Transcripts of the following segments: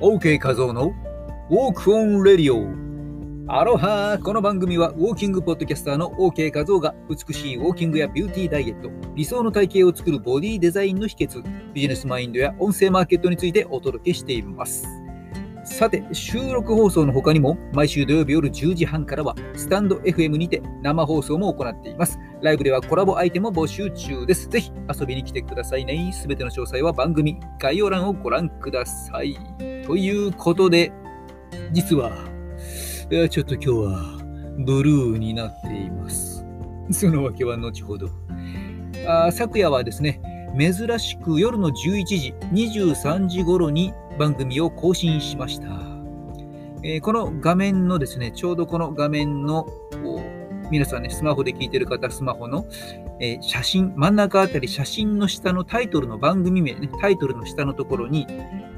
OK 画像の Walk on Radio アロハこの番組はウォーキングポッドキャスターの OK 画像が美しいウォーキングやビューティーダイエット、理想の体型を作るボディデザインの秘訣、ビジネスマインドや音声マーケットについてお届けしています。さて、収録放送の他にも、毎週土曜日夜10時半からは、スタンド FM にて生放送も行っています。ライブではコラボアイテムを募集中です。ぜひ遊びに来てくださいね。すべての詳細は番組概要欄をご覧ください。ということで、実は、ちょっと今日はブルーになっています。そのわけは後ほど。あ昨夜はですね、珍しく夜の11時、23時頃に番組を更新しました。えー、この画面のですね、ちょうどこの画面の皆さんね、スマホで聞いてる方、スマホの、えー、写真、真ん中あたり、写真の下のタイトルの番組名ね、タイトルの下のところに、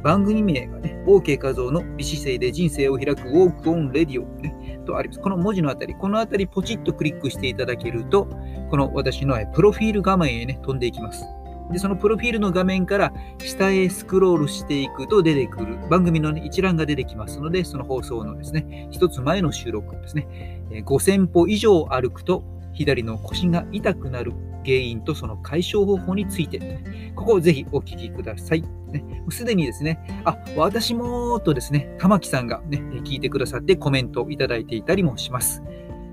番組名がね、OK 画像の美姿勢で人生を開くウォークオンレディオ、ね、とあります。この文字のあたり、このあたりポチッとクリックしていただけると、この私のプロフィール画面へね、飛んでいきます。で、そのプロフィールの画面から下へスクロールしていくと出てくる番組の、ね、一覧が出てきますので、その放送のですね、一つ前の収録ですね、5000歩以上歩くと左の腰が痛くなる原因とその解消方法について、ね、ここをぜひお聞きください。ねす、でにですね、あ、私もとですね、玉木さんがね、聞いてくださってコメントをいただいていたりもします。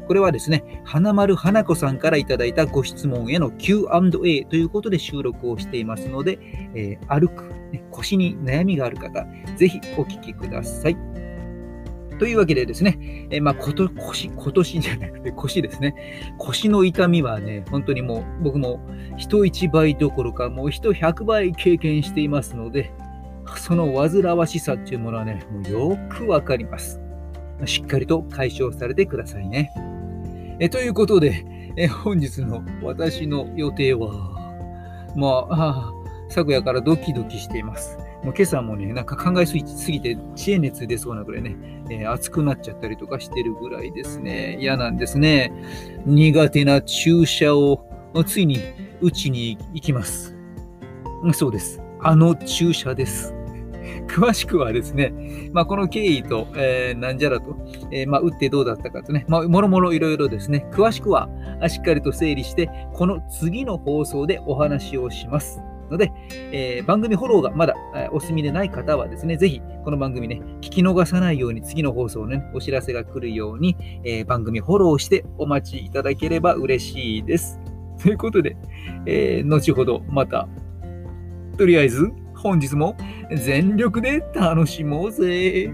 これはですね、花丸花子さんからいただいたご質問への Q&A ということで収録をしていますので、えー、歩く、ね、腰に悩みがある方、ぜひお聞きください。というわけでですね、えー、まあ、こと腰、今年じゃなくて腰ですね。腰の痛みはね、本当にもう僕も人一倍どころかもう人100倍経験していますので、その煩わしさっていうものはね、もうよくわかります。しっかりと解消されてくださいね。えということで、え本日の私の予定は、まあ、昨夜からドキドキしています。もう今朝もね、なんか考えすぎて知恵熱出そうなぐらいね、えー、熱くなっちゃったりとかしてるぐらいですね、嫌なんですね。苦手な注射をついに打ちに行きます。そうです。あの注射です。詳しくはですね、まあ、この経緯と、えー、なんじゃらと、えー、まあ、打ってどうだったかとね、まあ、もろもろいろいろですね、詳しくはしっかりと整理して、この次の放送でお話をします。ので、えー、番組フォローがまだ、えー、お済みでない方はですね、ぜひこの番組ね、聞き逃さないように次の放送ね、お知らせが来るように、えー、番組フォローしてお待ちいただければ嬉しいです。ということで、え後ほどまた、とりあえず本日も全力で楽しもうぜ。